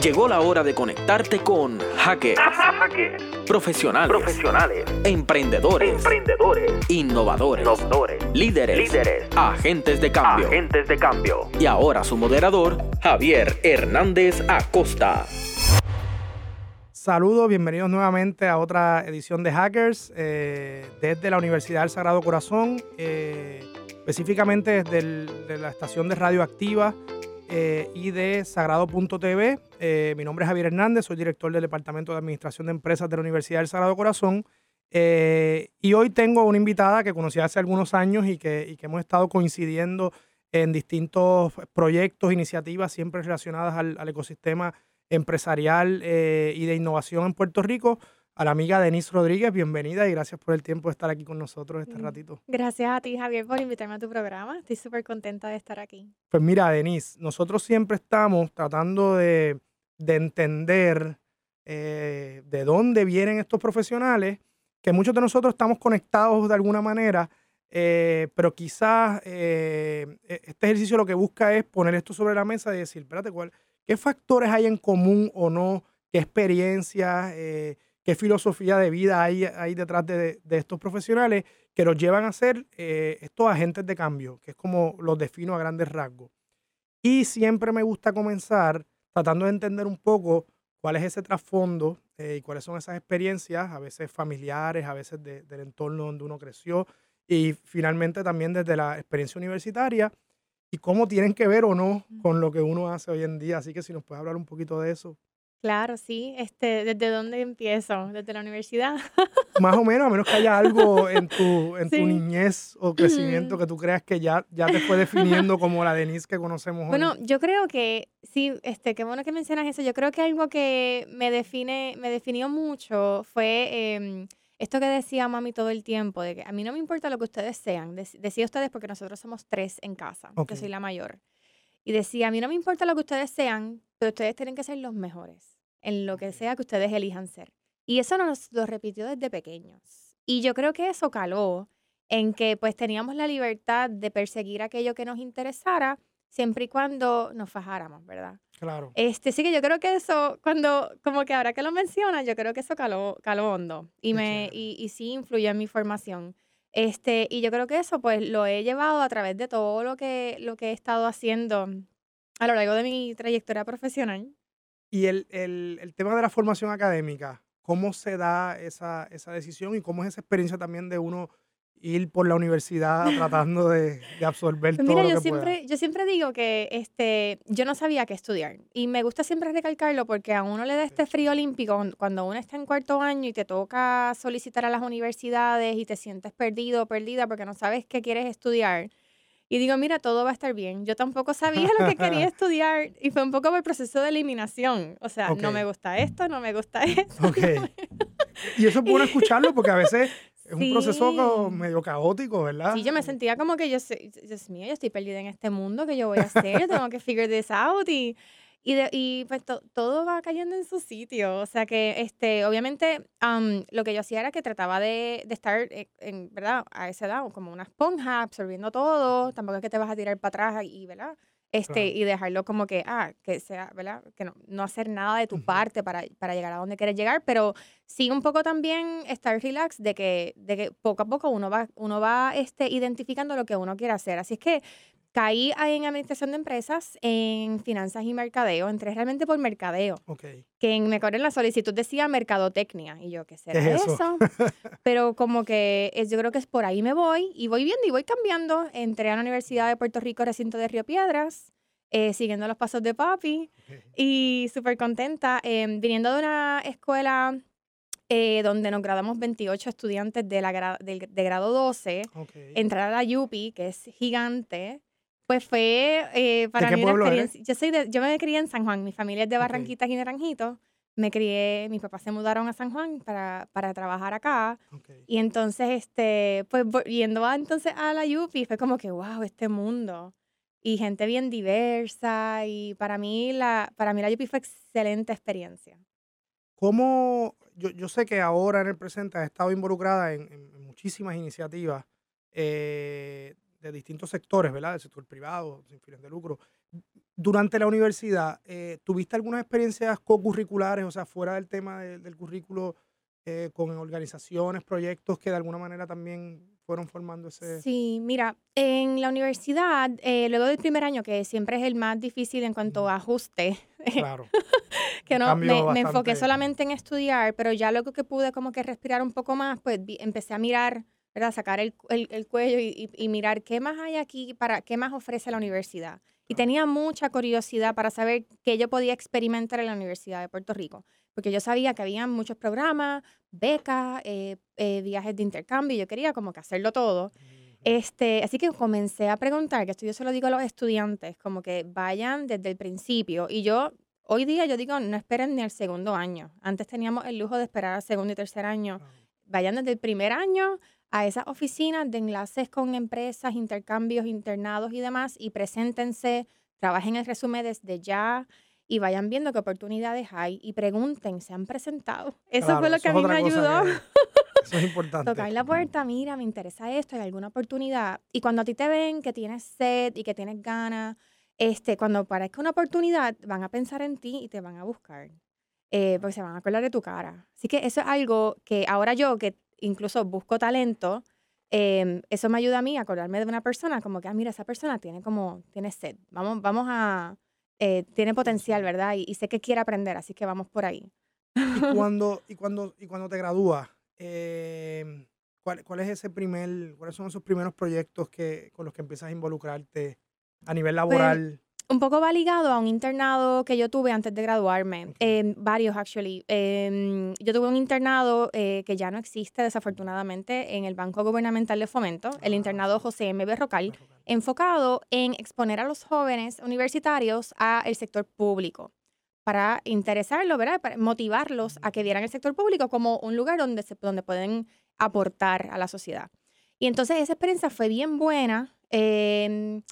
Llegó la hora de conectarte con hackers, profesionales, profesionales, emprendedores, emprendedores, innovadores, innovadores, líderes, líderes, agentes de cambio. agentes de cambio. Y ahora su moderador, Javier Hernández Acosta. Saludos, bienvenidos nuevamente a otra edición de Hackers eh, desde la Universidad del Sagrado Corazón, eh, específicamente desde el- de la estación de radio activa eh, y de Sagrado.tv. Eh, mi nombre es Javier Hernández, soy director del Departamento de Administración de Empresas de la Universidad del Sagrado Corazón. Eh, y hoy tengo una invitada que conocí hace algunos años y que, y que hemos estado coincidiendo en distintos proyectos, iniciativas, siempre relacionadas al, al ecosistema empresarial eh, y de innovación en Puerto Rico, a la amiga Denise Rodríguez. Bienvenida y gracias por el tiempo de estar aquí con nosotros este Mm. ratito. Gracias a ti, Javier, por invitarme a tu programa. Estoy súper contenta de estar aquí. Pues mira, Denise, nosotros siempre estamos tratando de, de entender eh, de dónde vienen estos profesionales, que muchos de nosotros estamos conectados de alguna manera, eh, pero quizás eh, e- este ejercicio lo que busca es poner esto sobre la mesa y decir, espérate, ¿cuál, ¿qué factores hay en común o no? ¿Qué experiencias, eh, qué filosofía de vida hay, hay detrás de, de estos profesionales que los llevan a ser eh, estos agentes de cambio, que es como los defino a grandes rasgos? Y siempre me gusta comenzar tratando de entender un poco cuál es ese trasfondo eh, y cuáles son esas experiencias, a veces familiares, a veces de- del entorno donde uno creció y finalmente también desde la experiencia universitaria y cómo tienen que ver o no con lo que uno hace hoy en día. Así que si nos puedes hablar un poquito de eso. Claro, sí. Este, ¿Desde dónde empiezo? ¿Desde la universidad? Más o menos, a menos que haya algo en tu, en tu niñez o crecimiento que tú creas que ya, ya te fue definiendo como la Denise que conocemos hoy. Bueno, yo creo que, sí, este, qué bueno que mencionas eso. Yo creo que algo que me define, me definió mucho fue em, esto que decía mami todo el tiempo, de que a mí no me importa lo que ustedes sean. Dec- decía ustedes porque nosotros somos tres en casa. Ok. Yo soy la mayor. Y decía, a mí no me importa lo que ustedes sean, pero ustedes tienen que ser los mejores en lo que sea que ustedes elijan ser. Y eso nos lo repitió desde pequeños. Y yo creo que eso caló en que pues teníamos la libertad de perseguir aquello que nos interesara siempre y cuando nos fajáramos, ¿verdad? claro. Este, sí que yo creo que eso, cuando, como que ahora que lo mencionas, yo creo que eso caló, caló hondo y, me, y, y sí influyó en mi formación. Este, y yo creo que eso pues lo he llevado a través de todo lo que, lo que he estado haciendo a lo largo de mi trayectoria profesional. Y el, el- el tema de la formación académica, ¿cómo se da esa, esa decisión y cómo es esa experiencia también de uno ir por la universidad tratando de, de absorber Pues todo mira, lo yo que pueda? siempre, yo siempre digo que este, yo no sabía qué estudiar. Y me gusta siempre recalcarlo porque a uno le da este frío olímpico cuan- cuando uno está en cuarto año y te toca solicitar a las universidades y te sientes perdido o perdida porque no sabes qué quieres estudiar. Y digo, mira, todo va a estar bien. Yo tampoco sabía lo que quería estudiar y fue un poco por el proceso de eliminación. O sea, no me gusta esto, no me gusta esto. Ok. Y eso es bueno escucharlo porque a veces es un proceso Sí. medio caótico, ¿verdad? Sí, yo me sentía como que yo, Dios mío, yo estoy perdida en este mundo, ¿qué yo voy a hacer? Tengo que figure this out y, y, de- y pues to- todo va cayendo en su sitio. O sea que, este, obviamente, am, lo que yo hacía era que trataba de, de estar, eh, en, ¿verdad? A esa edad, como una esponja, absorbiendo todo. Tampoco es que te vas a tirar para atrás y, ¿verdad? Este, Claro. y dejarlo como que, ah, que sea, ¿verdad? Que no, no hacer nada de tu parte para, para llegar a donde quieres llegar, pero sí un poco también estar relax de que, de que poco a poco uno va, uno va este, identificando lo que uno quiere hacer. Así es que caí en administración de empresas, en finanzas y mercadeo. Entré realmente por mercadeo, Ok. que en, me acuerdo en la solicitud decía mercadotecnia. Y yo, ¿qué será es eso? eso? Pero como que es, yo creo que es por ahí me voy y voy viendo y voy cambiando. Entré a la Universidad de Puerto Rico, recinto de Río Piedras, eh, siguiendo los pasos de papi Ok. y súper contenta. em, viniendo de una escuela eh, donde nos graduamos 28 estudiantes de, la gra- del- de grado 12, Ok. entrar a la Yupi, que es gigante, pues fue eh, para qué mí una pueblo eres? experiencia. Yo, soy de, yo me crié en San Juan, mi familia es de. Barranquitas y Naranjito. Me crié, mis papás se mudaron a San Juan para, para trabajar acá. ok. Y entonces, este, pues yendo a, entonces a la Yupi, fue como que, wow, este mundo. Y gente bien diversa. Y para mí la, para mí la Yupi fue excelente experiencia. ¿Cómo, yo, yo sé que ahora en el presente has estado involucrada en, en- en muchísimas iniciativas eh, de distintos sectores, ¿verdad? Del sector privado, sin fines de lucro. durante la universidad, eh, ¿tuviste algunas experiencias co-curriculares, o sea, fuera del tema del currículo, eh, con organizaciones, proyectos que de alguna manera también fueron formando ese... Sí, mira, en la universidad, eh, luego del primer año, que siempre es el más difícil en cuanto a ajuste, Claro. que no, me, me enfoqué solamente en estudiar, pero ya luego que pude como que respirar un poco más, pues vi- empecé a mirar, ¿verdad? Sacar el, el- el cuello y, y- y mirar qué más hay aquí, para qué más ofrece la universidad. Y tenía mucha curiosidad para saber qué yo podía experimentar en la Universidad de Puerto Rico, porque yo sabía que había muchos programas, becas, eh, eh, viajes de intercambio, y yo quería como que hacerlo todo. Este, así que comencé a preguntar, que esto yo se lo digo a los estudiantes, como que vayan desde el principio. Y yo, hoy día yo digo, no esperen ni el segundo año. Antes teníamos el lujo de esperar al segundo y tercer año. Vayan desde el primer año a esas oficinas de enlaces con empresas, intercambios, internados y demás, y preséntense, trabajen el resumen desde ya y vayan viendo qué oportunidades hay y pregunten, ¿se han presentado? Eso Claro, fue lo que a mí me ayudó. que- eso es importante. Tocar la puerta, mira, me interesa esto, hay alguna oportunidad. Y cuando a ti te ven que tienes sed y que tienes ganas, este, cuando parezca una oportunidad, van a pensar en ti y te van a buscar. eh, porque se van a acordar de tu cara. Así que eso es algo que ahora yo, que incluso busco talento, em, eso me ayuda a mí a acordarme de una persona, como que, ah, mira, esa persona tiene como, tiene sed. Vamos, vamos a, eh, tiene potencial, ¿verdad? Y, y sé que quiere aprender, así que vamos por ahí. Y cuando, y cuando, y cuando te gradúas, eh, ¿cuál, cuál es ese primer, cuáles son esos primeros proyectos que, con los que empiezas a involucrarte a nivel laboral? Un poco va ligado a un internado que yo tuve antes de graduarme, em, varios actually. Em, yo tuve un internado eh, que ya no existe desafortunadamente en el Banco Gubernamental de Fomento, el Ah, internado. José M. Berrocal, enfocado en exponer a los jóvenes universitarios al sector público para interesarlos, ¿verdad? Para motivarlos a que vieran el sector público como un lugar donde, se, donde pueden aportar a la sociedad. Y entonces esa experiencia fue bien buena. em,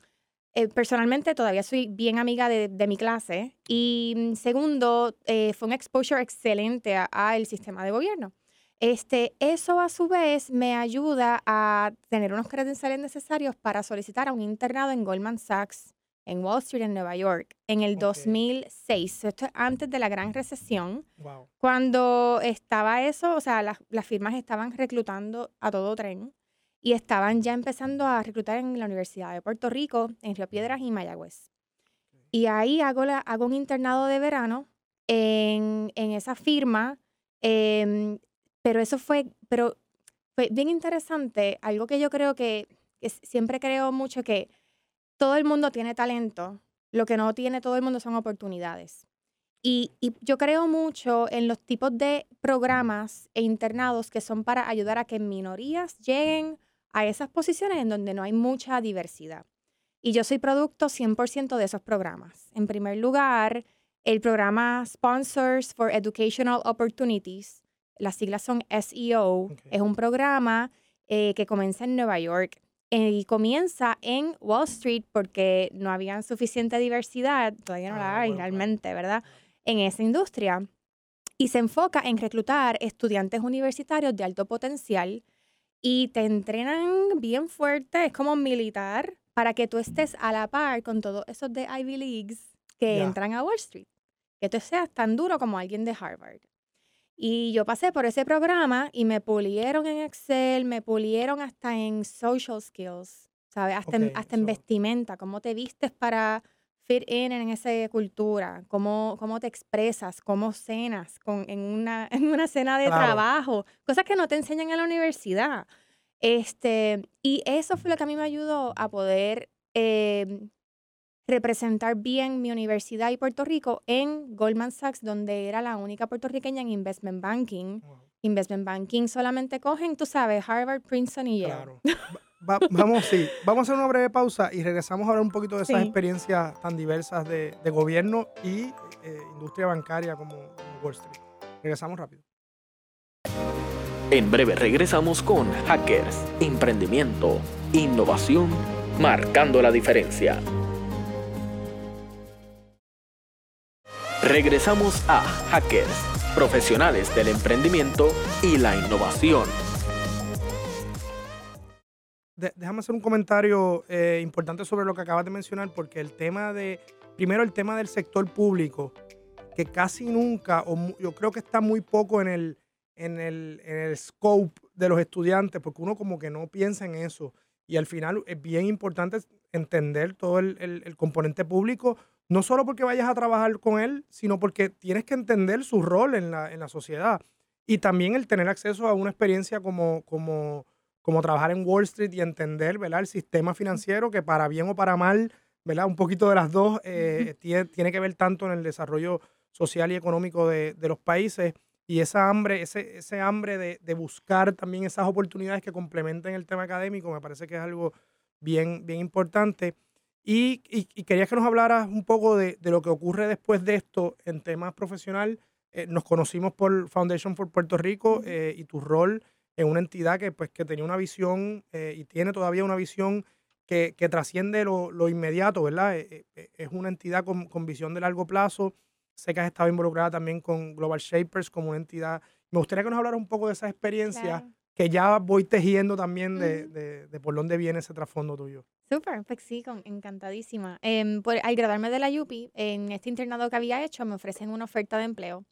eh, personalmente todavía soy bien amiga de, de mi clase. Y mm, segundo, eh, fue un exposure excelente al sistema de gobierno. Este, eso a su vez me ayuda a tener unos credenciales necesarios para solicitar a un internado en Goldman Sachs en Wall Street, en Nueva York, en el Ok. 2006. Esto es antes de la gran recesión. Wow. Cuando estaba eso, o sea, las, las firmas estaban reclutando a todo tren y estaban ya empezando a reclutar en la Universidad de Puerto Rico, en Río Piedras y Mayagüez. Y ahí hago, la, hago un internado de verano en, en esa firma, em, pero eso fue, pero fue bien interesante, algo que yo creo que, siempre creo mucho que todo el mundo tiene talento, lo que no tiene todo el mundo son oportunidades. Y, y yo creo mucho en los tipos de programas e internados que son para ayudar a que minorías lleguen a esas posiciones en donde no hay mucha diversidad. Y yo soy producto 100% de esos programas. En primer lugar, el programa Sponsors for Educational Opportunities, las siglas son SEO, es un programa eh, que comienza en Nueva York eh, y comienza en Wall Street porque no había suficiente diversidad, todavía no Ah, la hay bueno, claro. realmente, ¿verdad? En esa industria. Y se enfoca en reclutar estudiantes universitarios de alto potencial y te entrenan bien fuerte, es como militar, para que tú estés a la par con todos esos de Ivy Leagues que Ya. entran a Wall Street. Que tú seas tan duro como alguien de Harvard. Y yo pasé por ese programa y me pulieron en Excel, me pulieron hasta en social skills, ¿sabes? Hasta, en, hasta en eso- vestimenta, cómo te vistes para fit in en esa cultura, cómo, cómo te expresas, cómo cenas con, en, una, en una cena de Claro. trabajo, cosas que no te enseñan en la universidad. Este, y eso fue lo que a mí me ayudó a poder eh, representar bien mi universidad y Puerto Rico en Goldman Sachs, donde era la única puertorriqueña en investment banking. Wow. Investment banking solamente cogen, tú sabes, Harvard, Princeton y Yale. Claro. Va- va- vamos, sí. Vamos a hacer una breve pausa y regresamos a hablar un poquito de esas Sí. experiencias tan diversas de, de gobierno y eh, industria bancaria como, como Wall Street. Regresamos rápido. En breve regresamos con Hackers, Emprendimiento, Innovación, Marcando la Diferencia. Regresamos a Hackers, Profesionales del Emprendimiento y la Innovación. Déjame hacer un comentario eh, importante sobre lo que acabas de mencionar, porque el tema de, primero el tema del sector público, que casi nunca, o yo creo que está muy poco en el, en el, en el scope de los estudiantes, porque uno como que no piensa en eso. Y al final es bien importante entender todo el, el, componente público, no solo porque vayas a trabajar con él, sino porque tienes que entender su rol en la, en la sociedad. Y también el tener acceso a una experiencia como, como, como trabajar en Wall Street y entender ¿verdad? el sistema financiero que para bien o para mal, ¿verdad? un poquito de las dos, eh, tiene, tiene, que ver tanto en el desarrollo social y económico de, de los países y esa hambre, ese, ese hambre de, de, buscar también esas oportunidades que complementen el tema académico, me parece que es algo bien, bien importante. Y, y, quería que nos hablaras un poco de, de, lo que ocurre después de esto en temas profesional. Eh, nos conocimos por Foundation for Puerto Rico eh, y tu rol en una entidad que, pues, que tenía una visión eh, y tiene todavía una visión que, que trasciende lo, lo, inmediato, ¿verdad? es una entidad con, con visión de largo plazo Sé que has estado involucrada también con Global Shapers como una entidad. Me gustaría que nos hablara un poco de esa experiencia que ya voy tejiendo también de, de, por dónde viene ese trasfondo tuyo. Súper, pues sí, encantadísima. Eh, por, al graduarme de la UPI, en este internado que había hecho, me ofrecen una oferta de empleo.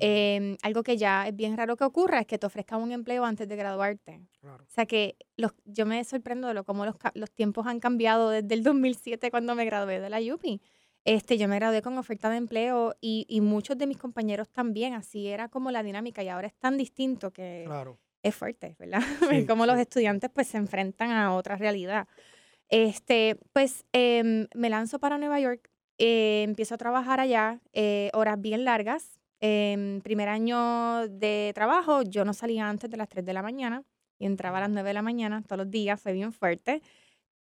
Em, algo que ya es bien raro que ocurra es que te ofrezcan un empleo antes de graduarte. O sea que los, yo me sorprendo de lo, cómo los, los tiempos han cambiado desde el 2007 cuando me gradué de la UPI. Este, yo me gradué con oferta de empleo y, y, muchos de mis compañeros también, así era como la dinámica y ahora es tan distinto que es fuerte, ¿verdad? como los estudiantes pues se enfrentan a otra realidad. Este, pues em, me lanzo para Nueva York, eh, empiezo a trabajar allá, eh, horas bien largas. En primer año de trabajo, yo no salía antes de las 3 de la mañana y entraba a las 9 de la mañana todos los días, fue bien fuerte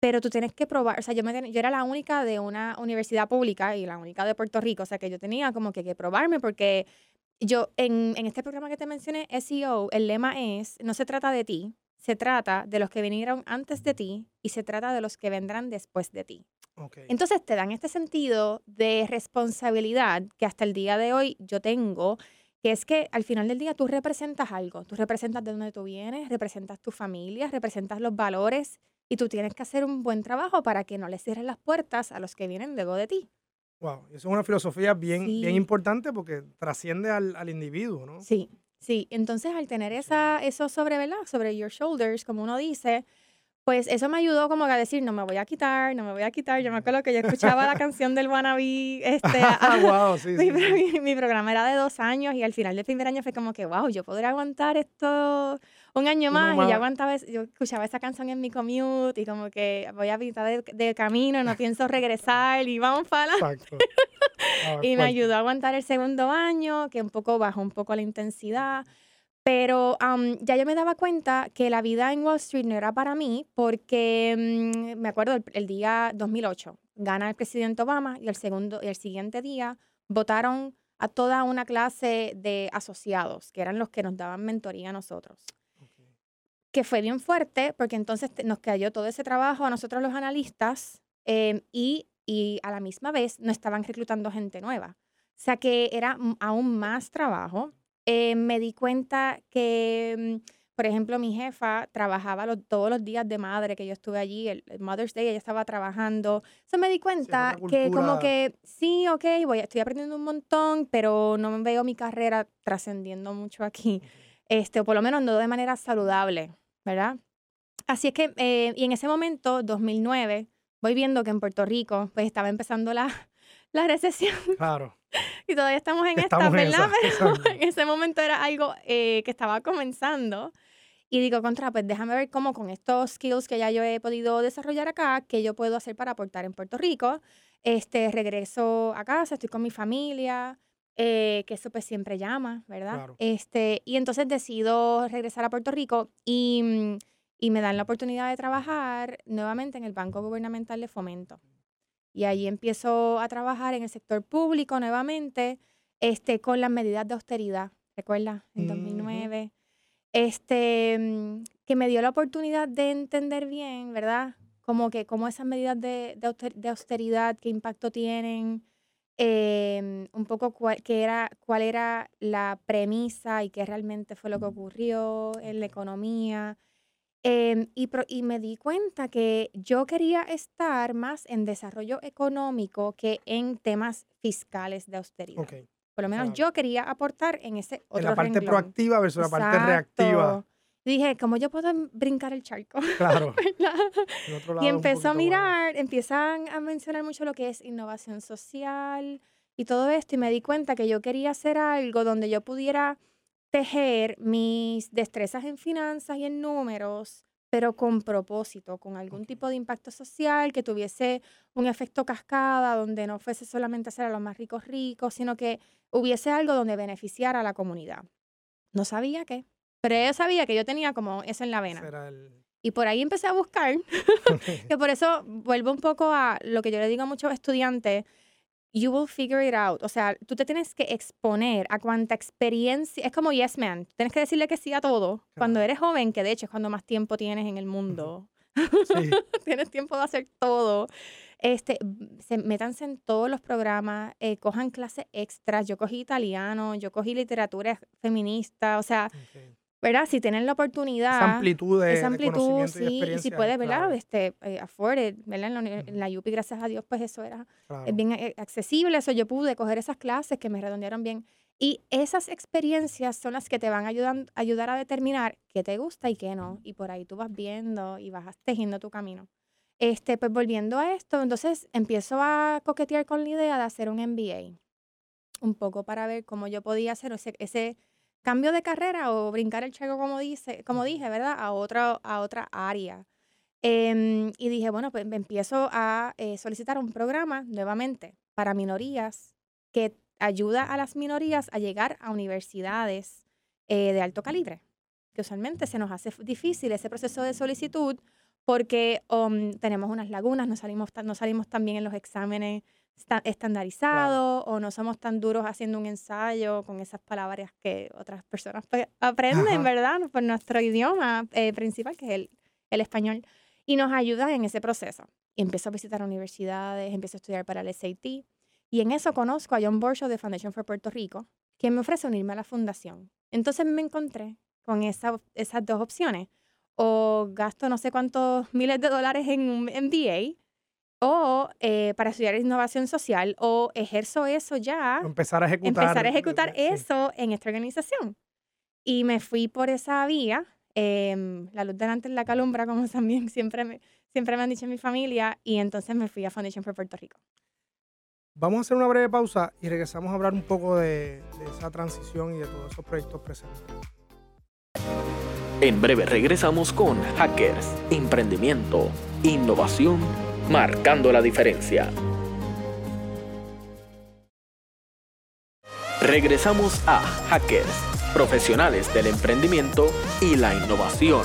pero tú tienes que probar, o sea, yo, me, yo era la única de una universidad pública y la única de Puerto Rico, o sea, que yo tenía como que, que probarme porque yo en, en, este programa que te mencioné, SEO, el lema es, no se trata de ti, se trata de los que vinieron antes de ti y se trata de los que vendrán después de ti. Okay. Entonces te dan este sentido de responsabilidad que hasta el día de hoy yo tengo, que es que al final del día tú representas algo, tú representas de dónde tú vienes, representas tu familia, representas los valores y tú tienes que hacer un buen trabajo para que no le cierres las puertas a los que vienen luego de ti. Wow, eso es una filosofía bien, bien importante porque trasciende al, al, individuo, ¿no? Sí, sí. Entonces, al tener esa, eso sobre, ¿verdad? Sobre your shoulders, como uno dice, pues eso me ayudó como a decir, no me voy a quitar, no me voy a quitar. Yo me acuerdo que yo escuchaba la canción del Wannabe, este, ah, wow, sí, mi, mi, mi, programa era de dos años y al final del primer año fue como que, wow, yo podría aguantar esto un año más, y yo aguantaba, yo escuchaba esa canción en mi commute y como que voy a pintar de, camino, no pienso regresar y vamos para Exacto. Ah, y me ayudó a aguantar el segundo año, que un poco bajó un poco la intensidad. Pero ya yo me daba cuenta que la vida en Wall Street no era para mí porque mm, me acuerdo el, el, día 2008, gana el presidente Obama y el, segundo, y el siguiente día votaron a toda una clase de asociados, que eran los que nos daban mentoría a nosotros que fue bien fuerte porque entonces nos cayó todo ese trabajo a nosotros los analistas em, y, y, a la misma vez no estaban reclutando gente nueva. O sea que era aún más trabajo. Eh, me di cuenta que, mm, por ejemplo, mi jefa trabajaba todos los días de madre que yo estuve allí, el, Mother's Day, ella estaba trabajando. Entonces me di cuenta que como que sí, ok, voy, estoy aprendiendo un montón, pero no me veo mi carrera trascendiendo mucho aquí. Este, o por lo menos no de manera saludable. ¿verdad? Así es que, eh, y en ese momento, 2009, voy viendo que en Puerto Rico, pues estaba empezando la, la recesión. Claro. y todavía estamos en esta, ¿verdad? Pero en ese momento era algo eh, que estaba comenzando. Y digo, contra, pues déjame ver cómo con estos skills que ya yo he podido desarrollar acá, qué yo puedo hacer para aportar en Puerto Rico. Este, regreso a casa, estoy con mi familia, eh, que eso pues siempre llama, ¿verdad? Este, y entonces decido regresar a Puerto Rico y, mm, y, me dan la oportunidad de trabajar nuevamente en el Banco Gubernamental de Fomento. Y ahí empiezo a trabajar en el sector público nuevamente, este, con las medidas de austeridad, ¿recuerdas? En 2009. Este, mm, que me dio la oportunidad de entender bien, ¿verdad? Como que cómo esas medidas de, de austeridad, qué impacto tienen, Em, un poco cuál, era, cuál era la premisa y qué realmente fue lo que ocurrió en la economía. Em, y, pro- y me di cuenta que yo quería estar más en desarrollo económico que en temas fiscales de austeridad. Ok. Por lo menos claro. yo quería aportar en ese otro En la parte renglón. proactiva versus la parte reactiva. Dije, ¿cómo yo puedo brincar el charco? Claro. Y lado un empezó a poquito más- mirar, empiezan a mencionar mucho lo que es innovación social y todo esto, y me di cuenta que yo quería hacer algo donde yo pudiera tejer mis destrezas en finanzas y en números, pero con propósito, con algún tipo de impacto social que tuviese un efecto cascada, donde no fuese solamente hacer a los más ricos ricos, sino que hubiese algo donde beneficiara a la comunidad. No sabía qué, pero yo sabía que yo tenía como eso en la vena. el- Y por ahí empecé a buscar que por eso vuelvo un poco a lo que yo le digo a muchos estudiantes, you will figure it out. O sea, tú te tienes que exponer a cuánta experiencia, es como yes man, tienes que decirle que sí a todo. Cuando Claro. eres joven, que de hecho es cuando más tiempo tienes en el mundo, Sí, tienes tiempo de hacer todo. Este, se, métanse en todos los programas, eh, cojan clases extras. Yo cogí italiano, yo cogí literatura feminista, o sea, ok. ¿Verdad? Si tienen la oportunidad Esa amplitud de, esa amplitud, sí, y si puedes, ¿verdad? clave, Este, eh, afford it, ¿verdad? En la, en la UPI, gracias a Dios, pues eso era claro. eh, bien eh, accesible, eso yo pude coger esas clases que me redondearon bien. Y esas experiencias son las que te van a ayudar, ayudar a determinar qué te gusta y qué no. Y por ahí tú vas viendo y vas tejiendo tu camino. Este, pues volviendo a esto, entonces empiezo a coquetear con la idea de hacer un MBA. Un poco para ver cómo yo podía hacer ese, ese cambio de carrera o brincar el charco, como, dice, como dije, ¿verdad? A otra, a otra área. Em, y dije, bueno, pues me empiezo a eh, solicitar un programa nuevamente para minorías que ayuda a las minorías a llegar a universidades eh, de alto calibre, que usualmente se nos hace difícil ese proceso de solicitud porque um, tenemos unas lagunas, no salimos, tan, no salimos tan bien en los exámenes esta- estandarizados o no somos tan duros haciendo un ensayo con esas palabras que otras personas pues, aprenden, Ajá. ¿verdad? Por nuestro idioma eh, principal, que es el, el español y nos ayudan en ese proceso. Y empiezo a visitar universidades, empiezo a estudiar para el SAT. Y en eso conozco a John Borshow de Foundation for Puerto Rico, quien me ofrece unirme a la fundación. Entonces me encontré con esa- esas dos opciones. O gasto no sé cuántos miles de dólares en un MBA, o eh, para estudiar innovación social, o ejerzo eso ya Empezar a ejecutar. empezar a ejecutar sí. eso en esta organización. Y me fui por esa vía, em, la luz delante en la calumbra, como también siempre me, siempre me han dicho en mi familia, y entonces me fui a Foundation for Puerto Rico. Vamos a hacer una breve pausa y regresamos a hablar un poco de, de esa transición y de todos esos proyectos presentes. En breve regresamos con Hackers, Emprendimiento, Innovación, Marcando la Diferencia. Regresamos a Hackers, profesionales del emprendimiento y la innovación.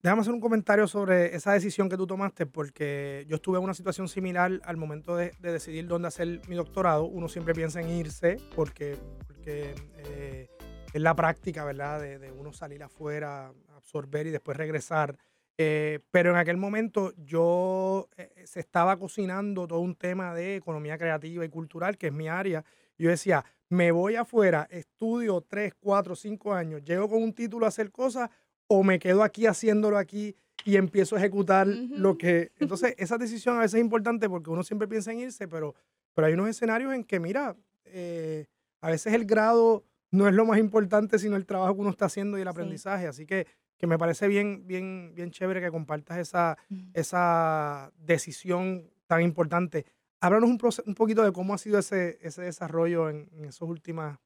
Déjame hacer un comentario sobre esa decisión que tú tomaste, porque yo estuve en una situación similar al momento de, de decidir dónde hacer mi doctorado. Uno siempre piensa en irse, porque, porque eh, es la práctica, ¿verdad? De, de uno salir afuera, absorber y después regresar. Eh, pero en aquel momento yo eh, se estaba cocinando todo un tema de economía creativa y cultural, que es mi área. Yo decía, me voy afuera, estudio tres, cuatro, cinco años, llego con un título a hacer cosas o me quedo aquí haciéndolo aquí y empiezo a ejecutar lo que... Entonces, esa decisión a veces es importante porque uno siempre piensa en irse, pero, pero hay unos escenarios en que, mira, eh, a veces el grado no es lo más importante, sino el trabajo que uno está haciendo y el Sí. aprendizaje. Así que, que me parece bien, bien, bien chévere que compartas esa, esa decisión tan importante. Háblanos un, un poquito de cómo ha sido ese, ese desarrollo en, en esas últimas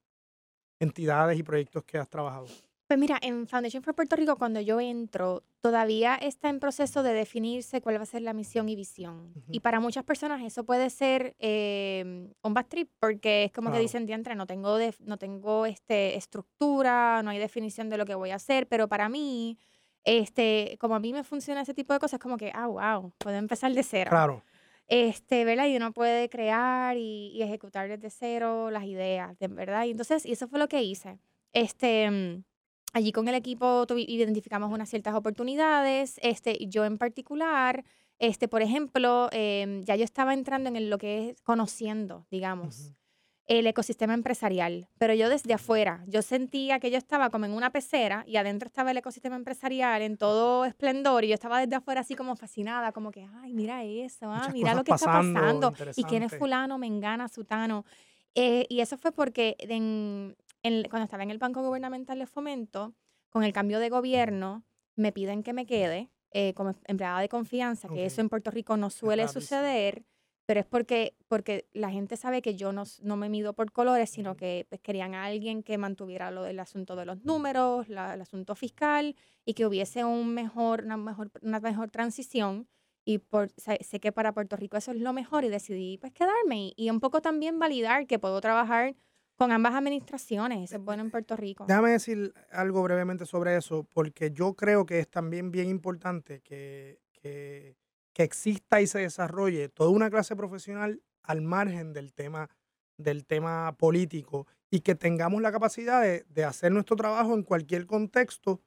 entidades y proyectos que has trabajado. Pues mira, en Foundation for Puerto Rico, cuando yo entro, todavía está en proceso de definirse cuál va a ser la misión y visión. Y Ujú. para muchas personas eso puede ser eh, un bad trip, porque es como Claro. que dicen, diantre, no tengo, def- no tengo este, estructura, no hay definición de lo que voy a hacer, pero para mí, este, como a mí me funciona ese tipo de cosas, es como que, ah, wow, puedo empezar de cero. Claro. Este, ¿verdad? Y uno puede crear y, y ejecutar desde cero las ideas, de verdad. Y entonces, y eso fue lo que hice. Este, mm, allí con el equipo identificamos unas ciertas oportunidades. Este, yo en particular, este, por ejemplo, em, ya yo estaba entrando en el- lo que es conociendo, digamos. El ecosistema empresarial, pero yo desde afuera, yo sentía que yo estaba como en una pecera y adentro estaba el ecosistema empresarial en todo esplendor y yo estaba desde afuera así como fascinada, como que, ay, mira eso, ah, mira lo que está pasando y quién es fulano, mengana, sutano. Eh, y eso fue porque cuando estaba en el Banco Gubernamental de Fomento, con el cambio de gobierno, me piden que me quede eh, como empleada de confianza, que eso en Puerto Rico no suele suceder pero es porque, porque la gente sabe que yo no, no me mido por colores, sino que pues, querían a alguien que mantuviera lo del asunto de los números, el asunto fiscal y que hubiese un mejor, una, mejor, una mejor transición. Y por, sé que para Puerto Rico eso es lo mejor y decidí pues quedarme y, y un poco también validar que puedo trabajar con ambas administraciones. Eso es bueno en Puerto Rico. Déjame decir algo brevemente sobre eso, porque yo creo que es también bien importante que, que que exista y se desarrolle toda una clase profesional al margen del tema, del tema político y que tengamos la capacidad de, hacer nuestro trabajo en cualquier contexto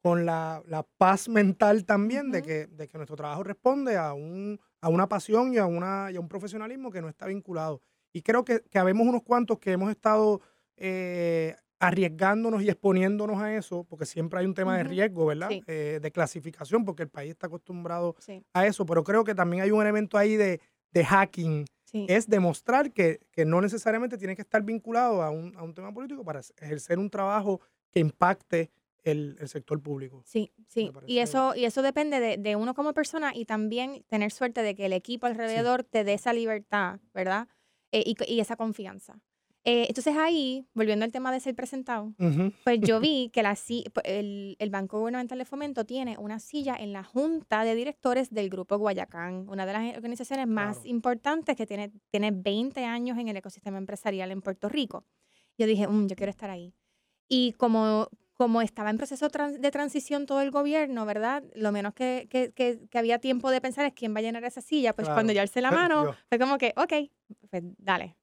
con la, paz mental también de, que, de que nuestro trabajo responde a, un, a una pasión y a, una, y a un profesionalismo que no está vinculado. Y creo que, que habemos unos cuantos que hemos estado eh, arriesgándonos y exponiéndonos a eso, porque siempre hay un tema de riesgo, ¿verdad? Eh, de clasificación, porque el país está acostumbrado a eso, pero creo que también hay un elemento ahí de, hacking. Es demostrar que, no necesariamente tiene que estar vinculado a un, tema político para ejercer un trabajo que impacte el, sector público. Sí, sí. Y eso, y eso depende de, uno como persona y también tener suerte de que el equipo alrededor te dé esa libertad, ¿verdad? Eh, y, y, esa confianza. Eh, entonces ahí, volviendo al tema de ser presentado, pues yo vi que la, el, el, Banco Gubernamental de Fomento tiene una silla en la Junta de Directores del Grupo Guayacán, una de las organizaciones más importantes que tiene, tiene 20 años en el ecosistema empresarial en Puerto Rico. Yo dije, mm, yo quiero estar ahí. Y como como estaba en proceso de transición todo el gobierno, ¿verdad? Lo menos que, que, que, había tiempo de pensar es quién va a llenar esa silla. Pues cuando yo alcé la mano, fue como que, ok, pues dale.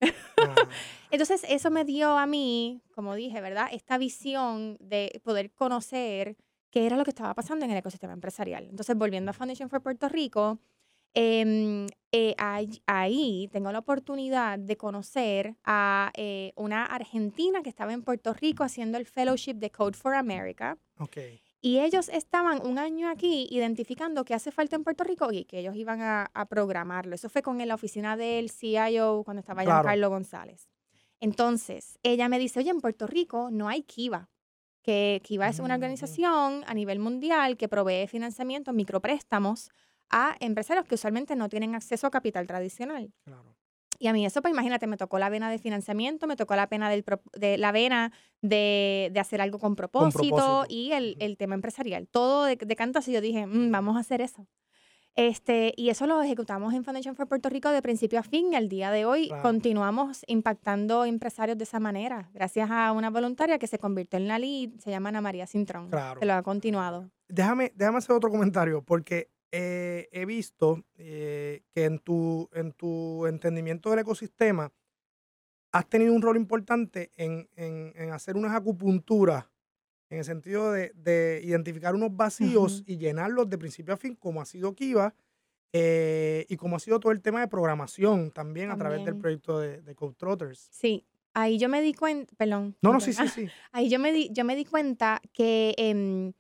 Entonces eso me dio a mí, como dije, ¿verdad? Esta visión de poder conocer qué era lo que estaba pasando en el ecosistema empresarial. Entonces, volviendo a Foundation for Puerto Rico, eh, eh, ahí, tengo la oportunidad de conocer a eh, una argentina que estaba en Puerto Rico haciendo el fellowship de Code for America. Okay. Y ellos estaban un año aquí identificando qué hace falta en Puerto Rico y que ellos iban a, programarlo. Eso fue con la oficina del CIO cuando estaba allá Carlos González. Entonces, ella me dice, oye, en Puerto Rico no hay Kiva, que Kiva es una mm. organización a nivel mundial que provee financiamiento, micropréstamos a empresarios que usualmente no tienen acceso a capital tradicional. Y a mí eso, pues imagínate, me tocó la vena de financiamiento, me tocó la pena del de la vena de, hacer algo con propósito, y el, tema empresarial. Todo de, de canto así yo dije, mm, vamos a hacer eso. Este, y eso lo ejecutamos en Foundation for Puerto Rico de principio a fin. Al día de hoy continuamos impactando empresarios de esa manera, gracias a una voluntaria que se convirtió en la lead, se llama Ana María Cintrón, que lo ha continuado. Déjame, déjame hacer otro comentario, porque eh, he visto eh, que en tu, en tu entendimiento del ecosistema has tenido un rol importante en, hacer unas acupunturas en el sentido de, identificar unos vacíos y llenarlos de principio a fin, como ha sido Kiva eh, y como ha sido todo el tema de programación también, a través del proyecto de, de Code Trotters. Sí, ahí yo me di cuenta, perdón. No, no, sí, sí, sí. Ahí yo me di, yo me di cuenta que em,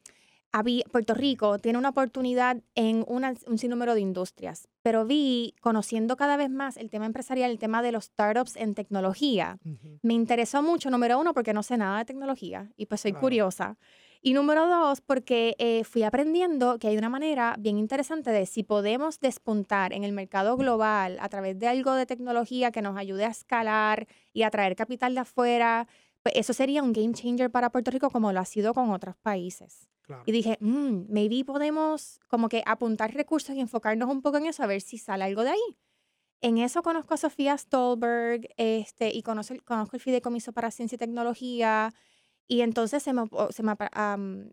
Puerto Rico tiene una oportunidad en un sinnúmero de industrias, pero vi, conociendo cada vez más el tema empresarial, el tema de los startups en tecnología, me interesó mucho, número uno, porque no sé nada de tecnología y pues soy curiosa. Y número dos, porque eh, fui aprendiendo que hay una manera bien interesante de si podemos despuntar en el mercado global a través de algo de tecnología que nos ayude a escalar y atraer capital de afuera, pues eso sería un game changer para Puerto Rico como lo ha sido con otros países. Y dije, mmm, maybe podemos como que apuntar recursos y enfocarnos un poco en eso, a ver si sale algo de ahí. En eso conozco a Sofía Stolberg este, y conozco, conozco el Fideicomiso para Ciencia y Tecnología. Y entonces se me, se me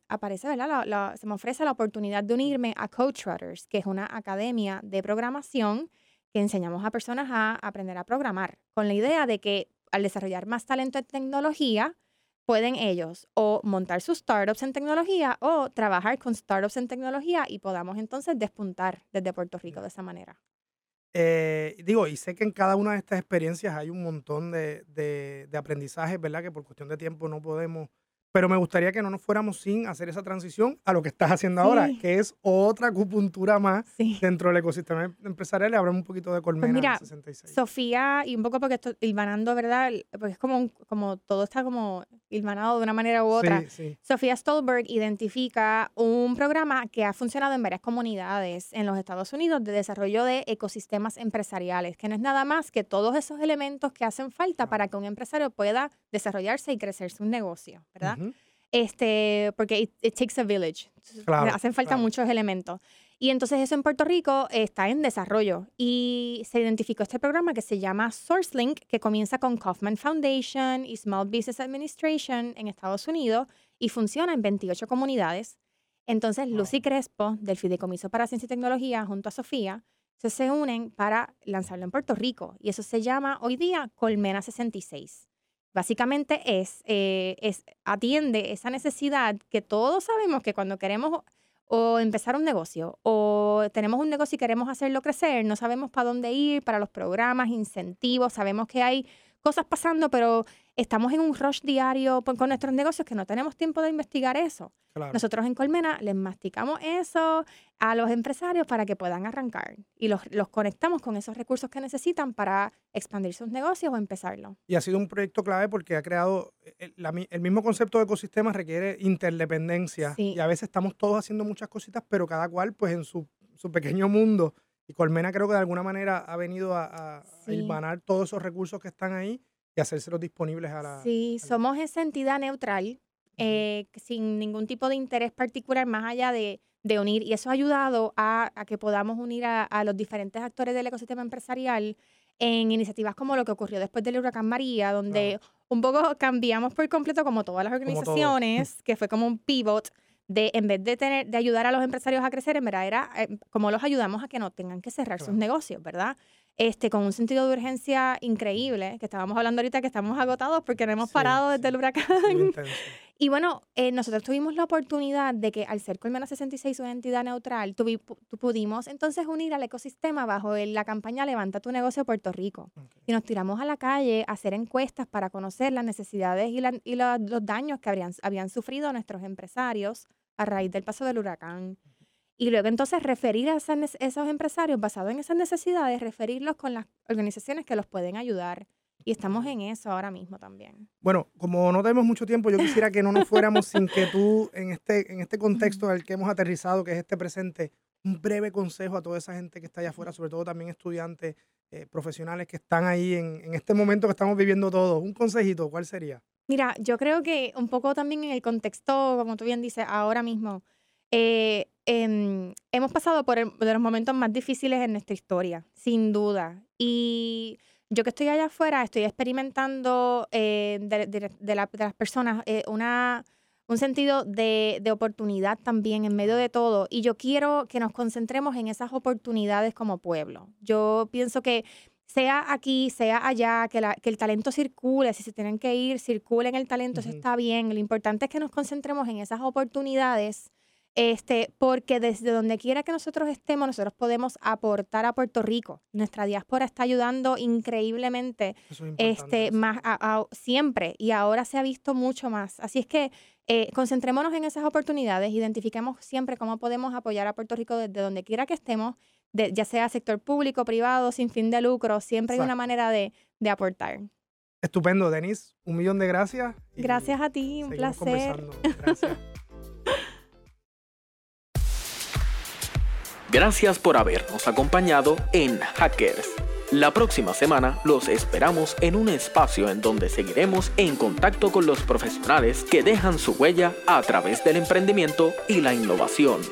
aparece, ¿verdad? se me ofrece la oportunidad de unirme a Coach Rudders, que es una academia de programación que enseñamos a personas a aprender a programar, con la idea de que al desarrollar más talento en tecnología, pueden ellos o montar sus startups en tecnología o trabajar con startups en tecnología y podamos entonces despuntar desde Puerto Rico de esa manera. Eh, digo, y sé que en cada una de estas experiencias hay un montón de, de, de aprendizajes, ¿verdad? Que por cuestión de tiempo no podemos pero me gustaría que no nos fuéramos sin hacer esa transición a lo que estás haciendo ahora, que es otra acupuntura más dentro del ecosistema em, empresarial. Le hablamos un poquito de pues Colmena mira, 66. Sofía, y un poco porque estoy hilvanando, ¿verdad? Porque es como, como todo está como hilvanado de una manera u otra. Sofía Stolberg identifica un programa que ha funcionado en varias comunidades en los Estados Unidos de desarrollo de ecosistemas empresariales, que no es nada más que todos esos elementos que hacen falta para que un empresario pueda desarrollarse y crecer su negocio, ¿verdad? este, porque it, takes a village. Hacen falta muchos elementos. Y entonces eso en Puerto Rico está en desarrollo y se identificó este programa que se llama SourceLink, que comienza con Kaufman Foundation y Small Business Administration en Estados Unidos y funciona en 28 comunidades. Entonces Lucy Crespo del Fideicomiso para Ciencia y Tecnología junto a Sofía se unen para lanzarlo en Puerto Rico y eso se llama hoy día Colmena 66. Básicamente es, eh, es, atiende esa necesidad que todos sabemos que cuando queremos o empezar un negocio o tenemos un negocio y queremos hacerlo crecer, no sabemos para dónde ir, para los programas, incentivos, sabemos que hay cosas pasando, pero estamos en un rush diario con nuestros negocios que no tenemos tiempo de investigar eso. Nosotros en Colmena les masticamos eso a los empresarios para que puedan arrancar y los, conectamos con esos recursos que necesitan para expandir sus negocios o empezarlo. Y ha sido un proyecto clave porque ha creado el, el mismo concepto de ecosistema requiere interdependencia y a veces estamos todos haciendo muchas cositas, pero cada cual pues en su, su pequeño mundo y Colmena creo que de alguna manera ha venido a, a, todos esos recursos que están ahí y hacérselos disponibles a la... Sí, somos esa entidad neutral, eh, sin ningún tipo de interés particular más allá de, unir. Y eso ha ayudado a, que podamos unir a, los diferentes actores del ecosistema empresarial en iniciativas como lo que ocurrió después del huracán María, donde un poco cambiamos por completo, como todas las organizaciones, que fue como un pivot de en vez de tener de ayudar a los empresarios a crecer, en verdad era eh, como los ayudamos a que no tengan que cerrar sus negocios, ¿verdad? Este, con un sentido de urgencia increíble, que estábamos hablando ahorita que estamos agotados porque no hemos parado desde el huracán. Y bueno, eh, nosotros tuvimos la oportunidad de que al ser Colmena 66 una entidad neutral, pudimos entonces unir al ecosistema bajo la campaña Levanta tu negocio Puerto Rico. Y nos tiramos a la calle a hacer encuestas para conocer las necesidades y, y los daños que habrían, habían sufrido nuestros empresarios a raíz del paso del huracán. Y luego entonces referir a esos empresarios basados en esas necesidades, referirlos con las organizaciones que los pueden ayudar. Y estamos en eso ahora mismo también. Bueno, como no tenemos mucho tiempo, yo quisiera que no nos fuéramos sin que tú, en este, en este contexto al que hemos aterrizado, que es este presente, un breve consejo a toda esa gente que está allá afuera, sobre todo también estudiantes, eh, profesionales que están ahí en, en, este momento que estamos viviendo todos. Un consejito, ¿cuál sería? Mira, yo creo que un poco también en el contexto, como tú bien dices, ahora mismo, eh, em, hemos pasado por los momentos más difíciles en nuestra historia, sin duda. Y yo que estoy allá afuera, estoy experimentando eh, de, las personas eh, una, un sentido de, de, oportunidad también en medio de todo. Y yo quiero que nos concentremos en esas oportunidades como pueblo. Yo pienso que sea aquí, sea allá, que, la, que el talento circule, si se tienen que ir, circulen el talento, eso está bien. Lo importante es que nos concentremos en esas oportunidades, este, porque desde donde quiera que nosotros estemos, nosotros podemos aportar a Puerto Rico. Nuestra diáspora está ayudando increíblemente, este, más siempre, y ahora se ha visto mucho más. Así es que eh, concentrémonos en esas oportunidades, identifiquemos siempre cómo podemos apoyar a Puerto Rico desde donde quiera que estemos ya sea sector público, privado, sin fin de lucro, siempre hay una manera de, aportar. Estupendo, Denis. Un millón de gracias. Gracias a ti, un placer. Gracias. Gracias por habernos acompañado en Hackers. La próxima semana los esperamos en un espacio en donde seguiremos en contacto con los profesionales que dejan su huella a través del emprendimiento y la innovación.